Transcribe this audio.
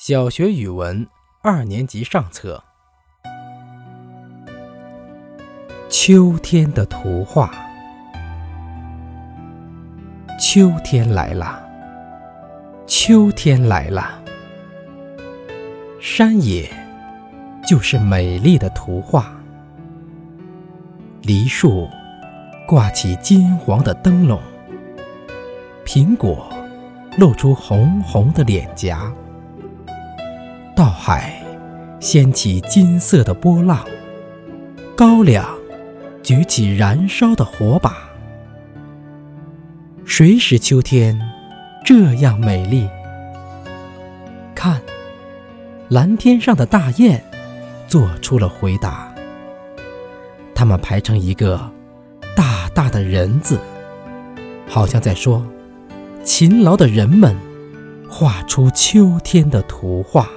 小学语文二年级上册。秋天的图画。秋天来了，秋天来了，山野就是美丽的图画。梨树挂起金黄的灯笼，苹果露出红红的脸颊。稻海掀起金色的波浪，高粱举起燃烧的火把。谁使秋天这样美丽？看，蓝天上的大雁做出了回答。它们排成一个大大的人字，好像在说：勤劳的人们画出秋天的图画。